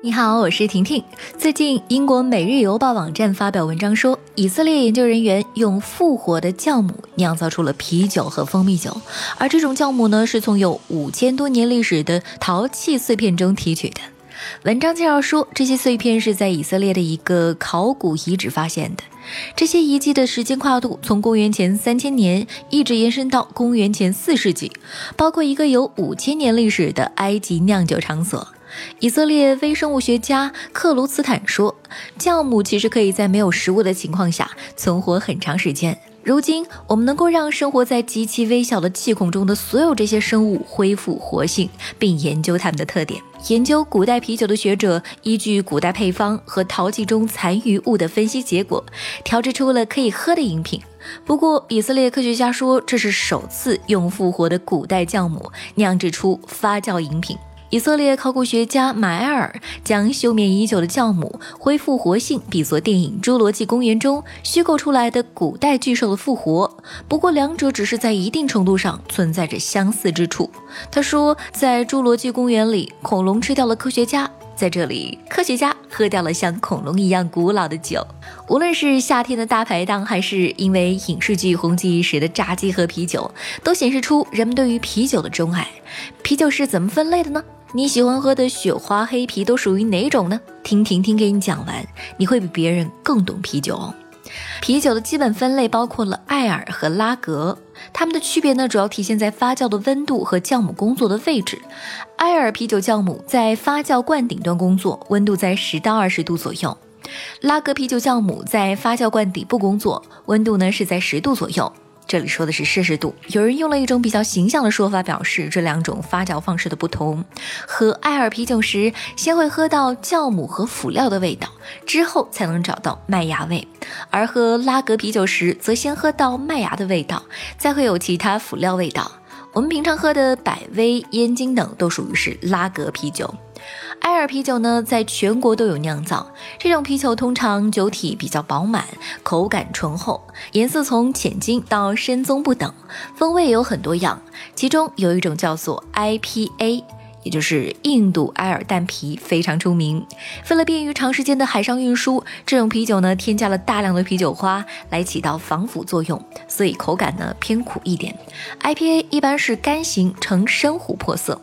你好，我是婷婷。最近，英国《每日邮报》网站发表文章说，以色列研究人员用复活的酵母酿造出了啤酒和蜂蜜酒，而这种酵母呢，是从有五千多年历史的陶器碎片中提取的。文章介绍说，这些碎片是在以色列的一个考古遗址发现的。这些遗迹的时间跨度从公元前三千年一直延伸到公元前四世纪，包括一个有五千年历史的埃及酿酒场所。以色列微生物学家克鲁斯坦说：“酵母其实可以在没有食物的情况下存活很长时间。如今，我们能够让生活在极其微小的气孔中的所有这些生物恢复活性，并研究它们的特点。研究古代啤酒的学者依据古代配方和陶器中残余物的分析结果，调制出了可以喝的饮品。不过，以色列科学家说，这是首次用复活的古代酵母酿制出发酵饮品。”以色列考古学家马埃尔将休眠已久的酵母恢复活性比作电影《侏罗纪公园》中虚构出来的古代巨兽的复活，不过两者只是在一定程度上存在着相似之处。他说，在《侏罗纪公园》里，恐龙吃掉了科学家，在这里，科学家喝掉了像恐龙一样古老的酒。无论是夏天的大排档，还是因为影视剧红极一时的炸鸡和啤酒，都显示出人们对于啤酒的钟爱。啤酒是怎么分类的呢？你喜欢喝的雪花黑啤都属于哪种呢？听婷婷给你讲完，你会比别人更懂啤酒哦。啤酒的基本分类包括了艾尔和拉格，它们的区别呢，主要体现在发酵的温度和酵母工作的位置。艾尔啤酒酵母在发酵罐顶端工作，温度在十到二十度左右；拉格啤酒酵母在发酵罐底部工作，温度呢是在十度左右。这里说的是摄氏度，有人用了一种比较形象的说法表示这两种发酵方式的不同。喝艾尔啤酒时，先会喝到酵母和辅料的味道，之后才能找到麦芽味；而喝拉格啤酒时，则先喝到麦芽的味道，再会有其他辅料味道。我们平常喝的百威、燕京等都属于是拉格啤酒。艾尔啤酒呢，在全国都有酿造。这种啤酒通常酒体比较饱满，口感醇厚，颜色从浅金到深棕不等，风味有很多样。其中有一种叫做 IPA。也就是印度埃尔淡啤非常出名，为了便于长时间的海上运输，这种啤酒呢添加了大量的啤酒花来起到防腐作用，所以口感呢偏苦一点。IPA 一般是干型呈深琥珀色。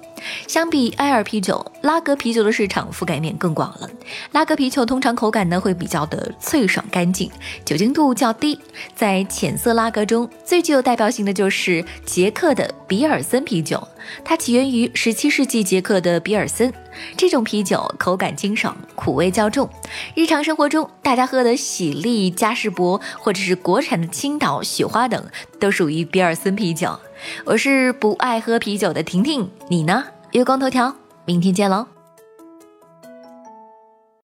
相比埃尔啤酒，拉格啤酒的市场覆盖面更广了。拉格啤酒通常口感呢会比较的脆爽干净，酒精度较低。在浅色拉格中最具有代表性的就是捷克的比尔森啤酒，它起源于17世纪捷克的比尔森。这种啤酒口感清爽，苦味较重。日常生活中大家喝的喜力、嘉士伯或者是国产的青岛、雪花等，都属于比尔森啤酒。我是不爱喝啤酒的婷婷，你呢？月光头条，明天见喽。